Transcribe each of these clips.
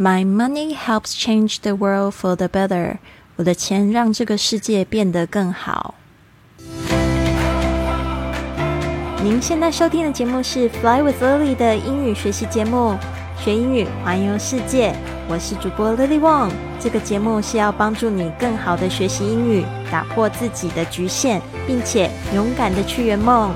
My money helps change the world for the better。我的钱让这个世界变得更好。您现在收听的节目是 Fly with Lily 的英语学习节目，学英语环游世界。我是主播 Lily Wong。这个节目是要帮助你更好的学习英语，打破自己的局限，并且勇敢的去圆梦。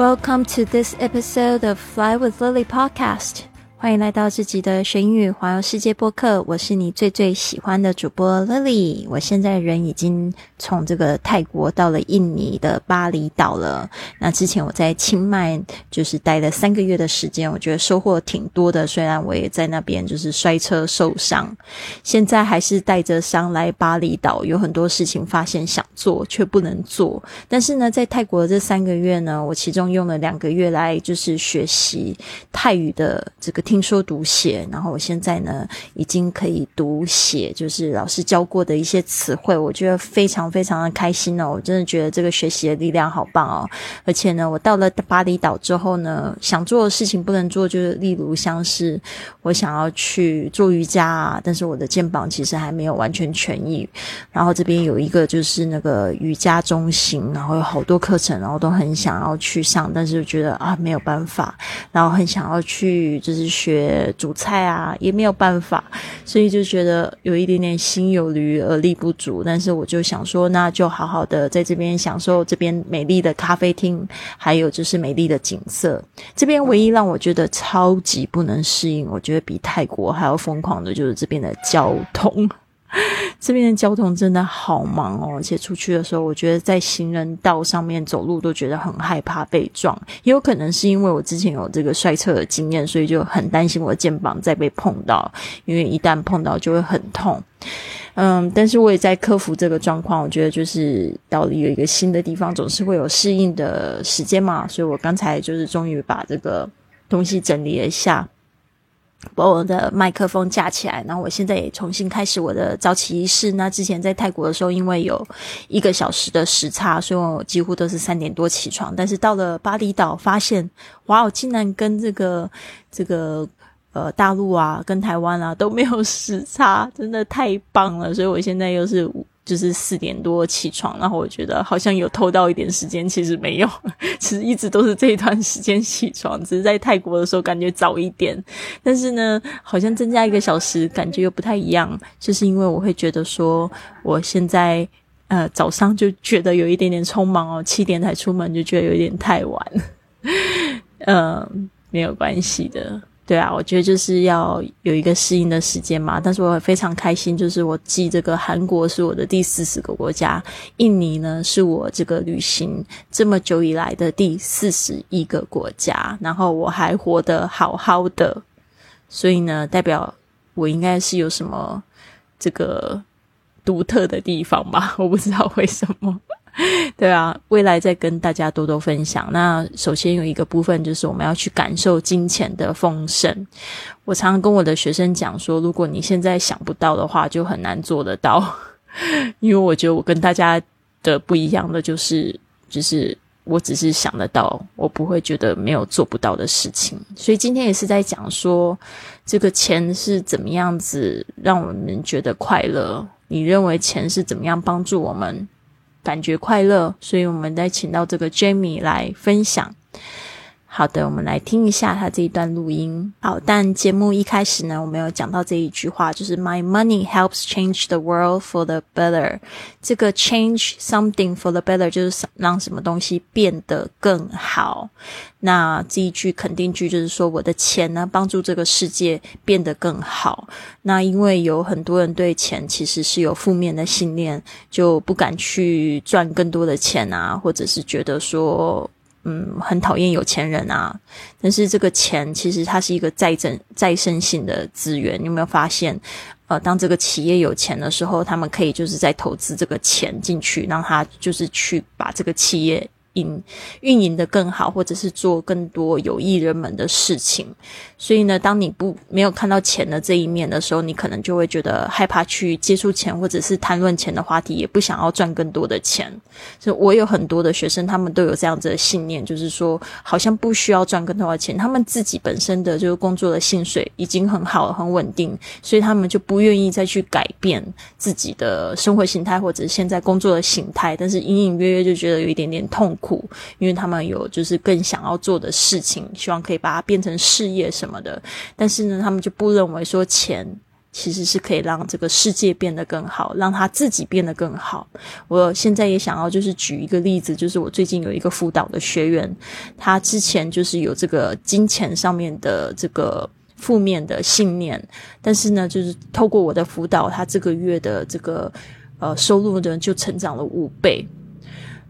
Welcome to this episode of Fly with Lily podcast. 欢迎来到这集的学英语环游世界播客，我是你最最喜欢的主播 Lily。我现在人已经从这个泰国到了印尼的巴厘岛了。那之前我在清迈就是待了三个月的时间，我觉得收获挺多的。虽然我也在那边就是摔车受伤，现在还是带着伤来巴厘岛，有很多事情发现想做却不能做。但是呢，在泰国这三个月呢，我其中用了两个月来就是学习泰语的这个。听说读写，然后我现在呢已经可以读写，就是老师教过的一些词汇，我觉得非常非常的开心哦！我真的觉得这个学习的力量好棒哦！而且呢，我到了巴厘岛之后呢，想做的事情不能做，就是例如像是我想要去做瑜伽啊，但是我的肩膀其实还没有完全痊愈。然后这边有一个就是那个瑜伽中心，然后有好多课程，然后都很想要去上，但是觉得啊没有办法，然后很想要去就是。学煮菜啊，也没有办法，所以就觉得有一点点心有余而力不足。但是我就想说，那就好好的在这边享受这边美丽的咖啡厅，还有就是美丽的景色。这边唯一让我觉得超级不能适应，我觉得比泰国还要疯狂的就是这边的交通。这边的交通真的好忙哦，而且出去的时候，我觉得在行人道上面走路都觉得很害怕被撞。也有可能是因为我之前有这个摔车的经验，所以就很担心我的肩膀再被碰到，因为一旦碰到就会很痛。嗯，但是我也在克服这个状况。我觉得就是到了有一个新的地方，总是会有适应的时间嘛。所以我刚才就是终于把这个东西整理了一下。把我的麦克风架起来，然后我现在也重新开始我的早起仪式。那之前在泰国的时候，因为有一个小时的时差，所以我几乎都是三点多起床。但是到了巴厘岛，发现哇，我竟然跟这个这个呃大陆啊，跟台湾啊都没有时差，真的太棒了。所以我现在又是。就是四点多起床，然后我觉得好像有偷到一点时间，其实没有，其实一直都是这一段时间起床，只是在泰国的时候感觉早一点，但是呢，好像增加一个小时，感觉又不太一样，就是因为我会觉得说，我现在呃早上就觉得有一点点匆忙哦，七点才出门就觉得有点太晚，嗯，没有关系的。对啊，我觉得就是要有一个适应的时间嘛。但是我非常开心，就是我记这个韩国是我的第四十个国家，印尼呢是我这个旅行这么久以来的第四十一个国家，然后我还活得好好的，所以呢，代表我应该是有什么这个独特的地方吧？我不知道为什么。对啊，未来再跟大家多多分享。那首先有一个部分就是我们要去感受金钱的丰盛。我常常跟我的学生讲说，如果你现在想不到的话，就很难做得到。因为我觉得我跟大家的不一样的就是，就是我只是想得到，我不会觉得没有做不到的事情。所以今天也是在讲说，这个钱是怎么样子让我们觉得快乐？你认为钱是怎么样帮助我们？感觉快乐，所以我们再请到这个 Jamie 来分享。好的，我们来听一下他这一段录音。好，但节目一开始呢，我们有讲到这一句话，就是 My money helps change the world for the better。这个 change something for the better 就是让什么东西变得更好。那这一句肯定句就是说，我的钱呢，帮助这个世界变得更好。那因为有很多人对钱其实是有负面的信念，就不敢去赚更多的钱啊，或者是觉得说。嗯，很讨厌有钱人啊！但是这个钱其实它是一个再生、再生性的资源。你有没有发现？呃，当这个企业有钱的时候，他们可以就是在投资这个钱进去，让他就是去把这个企业。营运营的更好，或者是做更多有益人们的事情。所以呢，当你不没有看到钱的这一面的时候，你可能就会觉得害怕去接触钱，或者是谈论钱的话题，也不想要赚更多的钱。所以我有很多的学生，他们都有这样子的信念，就是说好像不需要赚更多的钱，他们自己本身的就是工作的薪水已经很好很稳定，所以他们就不愿意再去改变自己的生活形态，或者是现在工作的形态，但是隐隐约约就觉得有一点点痛苦，苦因为他们有就是更想要做的事情，希望可以把它变成事业。什么的，但是呢，他们就不认为说钱其实是可以让这个世界变得更好，让他自己变得更好。我现在也想要就是举一个例子，就是我最近有一个辅导的学员，他之前就是有这个金钱上面的这个负面的信念，但是呢，就是透过我的辅导，他这个月的这个呃收入呢就成长了五倍。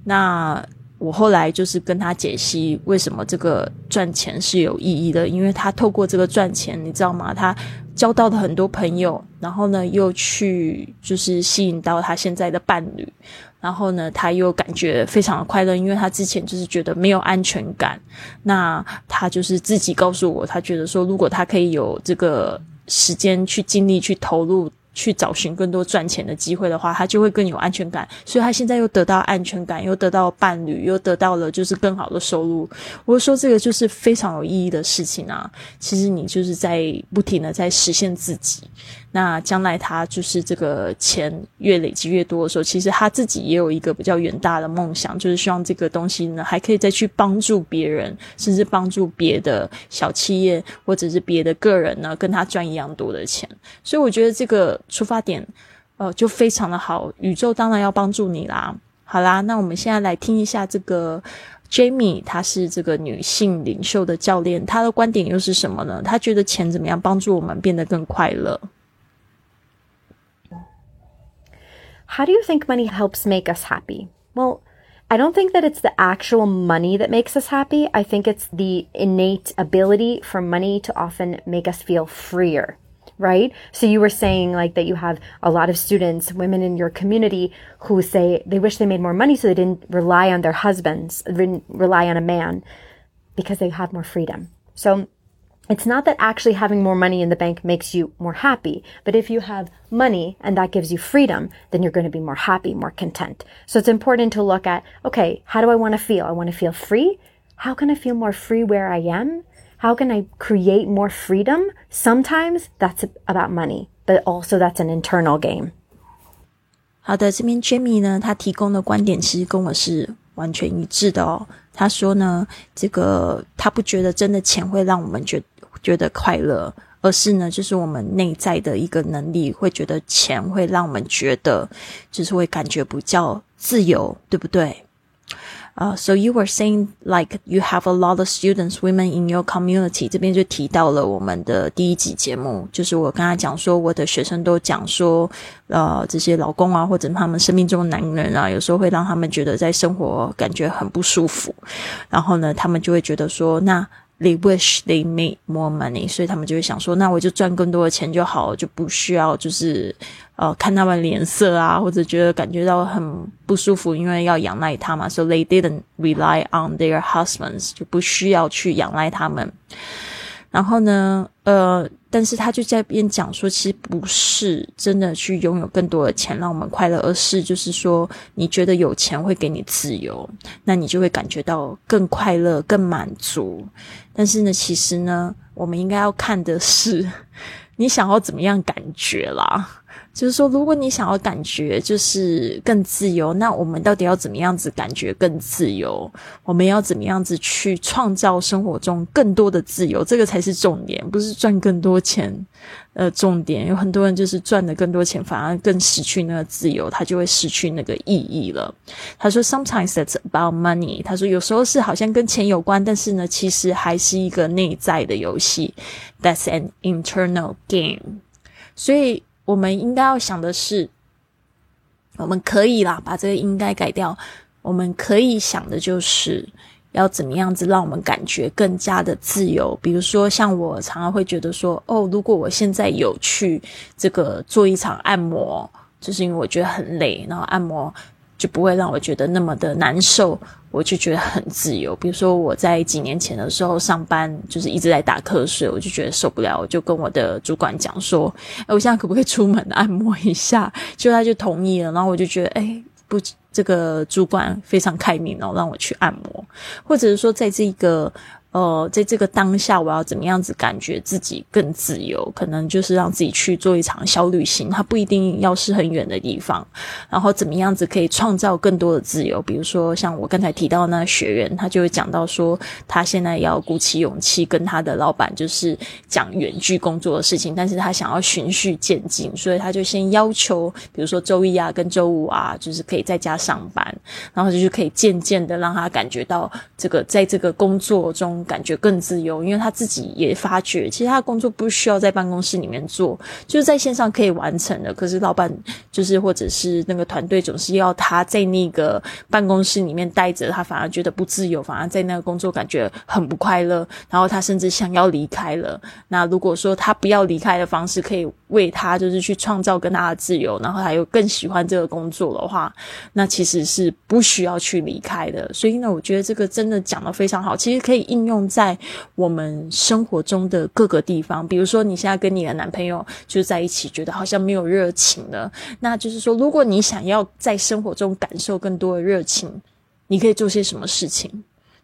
那我后来就是跟他解析为什么这个赚钱是有意义的，因为他透过这个赚钱，你知道吗？他交到了很多朋友，然后呢又去就是吸引到他现在的伴侣，然后呢他又感觉非常的快乐，因为他之前就是觉得没有安全感。那他就是自己告诉我，他觉得说如果他可以有这个时间去尽力去投入。去找寻更多赚钱的机会的话，他就会更有安全感。所以他现在又得到安全感，又得到伴侣，又得到了就是更好的收入。我说这个就是非常有意义的事情啊！其实你就是在不停的在实现自己。那将来他就是这个钱越累积越多的时候，其实他自己也有一个比较远大的梦想，就是希望这个东西呢还可以再去帮助别人，甚至帮助别的小企业或者是别的个人呢，跟他赚一样多的钱。所以我觉得这个出发点，呃，就非常的好。宇宙当然要帮助你啦。好啦，那我们现在来听一下这个 Jamie，她是这个女性领袖的教练，她的观点又是什么呢？她觉得钱怎么样帮助我们变得更快乐？How do you think money helps make us happy? Well, I don't think that it's the actual money that makes us happy. I think it's the innate ability for money to often make us feel freer, right? So you were saying like that you have a lot of students, women in your community who say they wish they made more money so they didn't rely on their husbands, didn't rely on a man because they have more freedom. So it's not that actually having more money in the bank makes you more happy, but if you have money and that gives you freedom, then you're going to be more happy, more content. So it's important to look at, okay, how do I want to feel? I want to feel free. How can I feel more free where I am? How can I create more freedom? Sometimes that's about money, but also that's an internal game. 好的，这边 Jamie 呢，他提供的观点其实跟我是完全一致的哦。他说呢，这个他不觉得真的钱会让我们觉觉得快乐，而是呢，就是我们内在的一个能力，会觉得钱会让我们觉得，就是会感觉比较自由，对不对？啊，So you were saying like you have a lot of students, women in your community。这边就提到了我们的第一集节目，就是我刚才讲说，我的学生都讲说，呃，这些老公啊，或者他们生命中的男人啊，有时候会让他们觉得在生活感觉很不舒服，然后呢，他们就会觉得说，那。They wish they made more money，所以他们就会想说，那我就赚更多的钱就好，就不需要就是呃看他们脸色啊，或者觉得感觉到很不舒服，因为要仰赖他嘛。So they didn't rely on their husbands，就不需要去仰赖他们。然后呢，呃，但是他就在边讲说，其实不是真的去拥有更多的钱让我们快乐，而是就是说，你觉得有钱会给你自由，那你就会感觉到更快乐、更满足。但是呢，其实呢，我们应该要看的是，你想要怎么样感觉啦。就是说，如果你想要感觉就是更自由，那我们到底要怎么样子感觉更自由？我们要怎么样子去创造生活中更多的自由？这个才是重点，不是赚更多钱。呃，重点有很多人就是赚的更多钱，反而更失去那个自由，他就会失去那个意义了。他说，Sometimes that's about money。他说，有时候是好像跟钱有关，但是呢，其实还是一个内在的游戏。That's an internal game。所以。我们应该要想的是，我们可以啦，把这个应该改掉。我们可以想的就是要怎么样子让我们感觉更加的自由。比如说，像我常常会觉得说，哦，如果我现在有去这个做一场按摩，就是因为我觉得很累，然后按摩。就不会让我觉得那么的难受，我就觉得很自由。比如说我在几年前的时候上班，就是一直在打瞌睡，我就觉得受不了，我就跟我的主管讲说：“哎，我现在可不可以出门按摩一下？”就他就同意了，然后我就觉得，哎，不，这个主管非常开明哦，让我去按摩，或者是说在这个。呃，在这个当下，我要怎么样子感觉自己更自由？可能就是让自己去做一场小旅行，它不一定要是很远的地方。然后怎么样子可以创造更多的自由？比如说像我刚才提到那学员，他就会讲到说，他现在要鼓起勇气跟他的老板就是讲远距工作的事情，但是他想要循序渐进，所以他就先要求，比如说周一啊跟周五啊，就是可以在家上班，然后就是可以渐渐的让他感觉到这个在这个工作中。感觉更自由，因为他自己也发觉，其实他的工作不需要在办公室里面做，就是在线上可以完成的。可是老板就是或者是那个团队总是要他在那个办公室里面待着，他反而觉得不自由，反而在那个工作感觉很不快乐。然后他甚至想要离开了。那如果说他不要离开的方式，可以为他就是去创造更大的自由，然后他又更喜欢这个工作的话，那其实是不需要去离开的。所以呢，我觉得这个真的讲的非常好，其实可以应。用用在我们生活中的各个地方，比如说你现在跟你的男朋友就在一起，觉得好像没有热情了，那就是说，如果你想要在生活中感受更多的热情，你可以做些什么事情？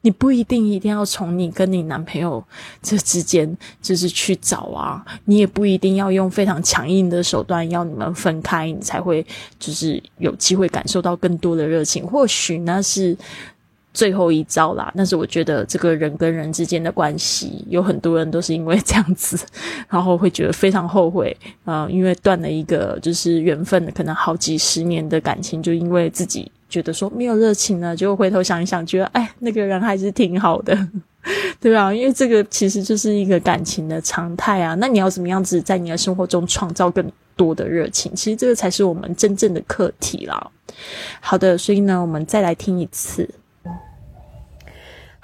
你不一定一定要从你跟你男朋友这之间就是去找啊，你也不一定要用非常强硬的手段要你们分开，你才会就是有机会感受到更多的热情。或许那是。最后一招啦，但是我觉得这个人跟人之间的关系，有很多人都是因为这样子，然后会觉得非常后悔啊，因为断了一个就是缘分，可能好几十年的感情，就因为自己觉得说没有热情了，就回头想一想，觉得哎，那个人还是挺好的，对吧？因为这个其实就是一个感情的常态啊。那你要怎么样子在你的生活中创造更多的热情？其实这个才是我们真正的课题啦。好的，所以呢，我们再来听一次。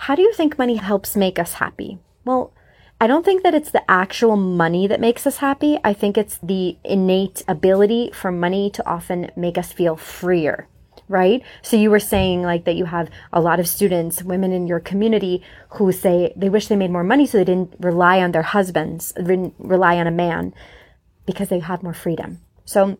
How do you think money helps make us happy? Well, I don't think that it's the actual money that makes us happy. I think it's the innate ability for money to often make us feel freer, right? So you were saying like that you have a lot of students, women in your community who say they wish they made more money so they didn't rely on their husbands, didn't rely on a man because they have more freedom. So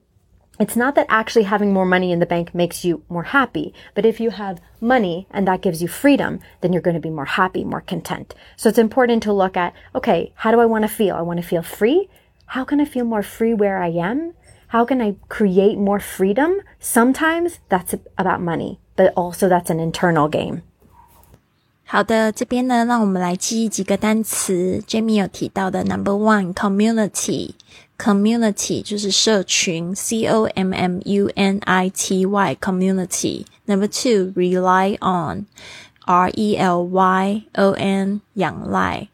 it's not that actually having more money in the bank makes you more happy, but if you have money and that gives you freedom, then you're going to be more happy, more content. So it's important to look at, okay, how do I want to feel? I want to feel free. How can I feel more free where I am? How can I create more freedom? Sometimes that's about money, but also that's an internal game. 好的，这边呢，让我们来记忆几个单词。Jamie 有提到的 Number one community，community 就是社群，C O M M U N I T Y community。Number two rely on，R E L Y O N 仰赖，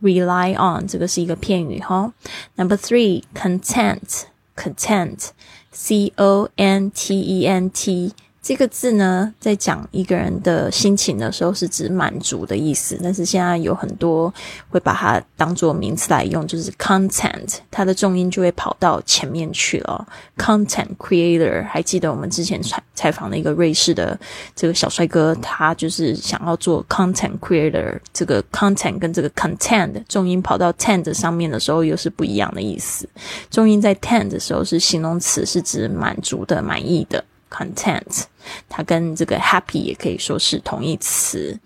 rely on 这个是一个片语哈。Number three content，content，C O N T E N T。 这个字呢，在讲一个人的心情的时候，是指满足的意思。但是现在有很多会把它当做名词来用，就是 content，它的重音就会跑到前面去了。content creator，还记得我们之前采采访的一个瑞士的这个小帅哥，他就是想要做 content creator。这个 content 跟这个 content 重音跑到 tend 上面的时候，又是不一样的意思。重音在 tend 的时候是形容词，是指满足的、满意的。content，它跟这个 happy 也可以说是同义词。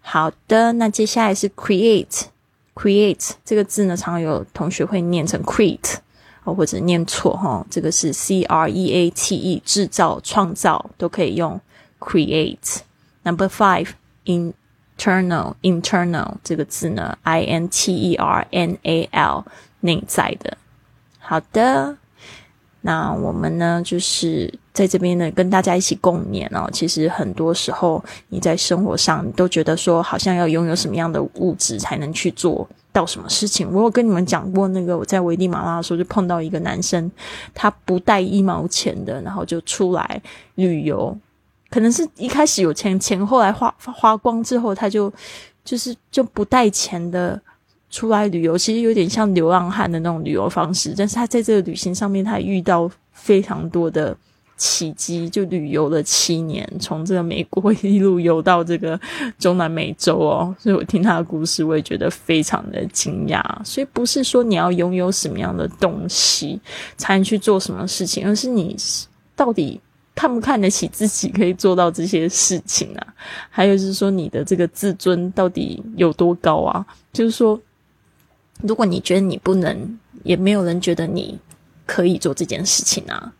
好的，那接下来是 create，create 这个字呢，常有同学会念成 create 哦，或者念错哈。这个是 c r e a t e，制造、创造都可以用 create。Number five，internal，internal 这个字呢，i n t e r n a l 内在的。好的。那我们呢，就是在这边呢，跟大家一起共勉哦。其实很多时候，你在生活上都觉得说，好像要拥有什么样的物质才能去做到什么事情。我有跟你们讲过，那个我在危地马拉的时候，就碰到一个男生，他不带一毛钱的，然后就出来旅游。可能是一开始有钱，钱后来花花光之后，他就就是就不带钱的。出来旅游其实有点像流浪汉的那种旅游方式，但是他在这个旅行上面，他遇到非常多的奇迹，就旅游了七年，从这个美国一路游到这个中南美洲哦。所以我听他的故事，我也觉得非常的惊讶。所以不是说你要拥有什么样的东西才能去做什么事情，而是你到底看不看得起自己可以做到这些事情啊？还有就是说你的这个自尊到底有多高啊？就是说，如果你觉得你不能，也没有人觉得你可以做这件事情啊。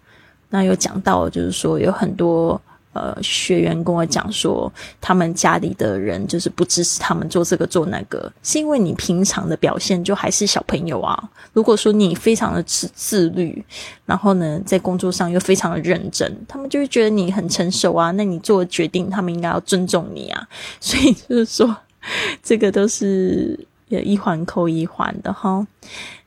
那有讲到，就是说有很多呃学员跟我讲说，他们家里的人就是不支持他们做这个做那个，是因为你平常的表现就还是小朋友啊。如果说你非常的自自律，然后呢在工作上又非常的认真，他们就会觉得你很成熟啊。那你做决定，他们应该要尊重你啊。所以就是说，这个都是一环扣一环的哈。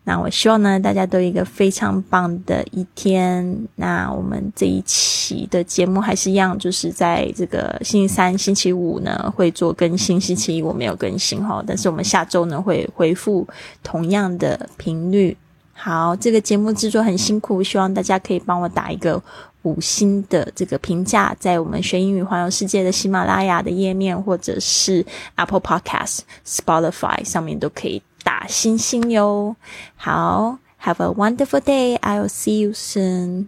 那我希望呢，大家都有一个非常棒的一天。那我们这一期的节目还是一样，就是在这个星期三、星期五呢会做更新，星期一我没有更新哈。但是我们下周呢会回复同样的频率。好，这个节目制作很辛苦，希望大家可以帮我打一个五星的这个评价，在我们学英语环游世界的喜马拉雅的页面，或者是 Apple Podcast、Spotify 上面都可以。打星星哟！好，Have a wonderful day. I'll see you soon.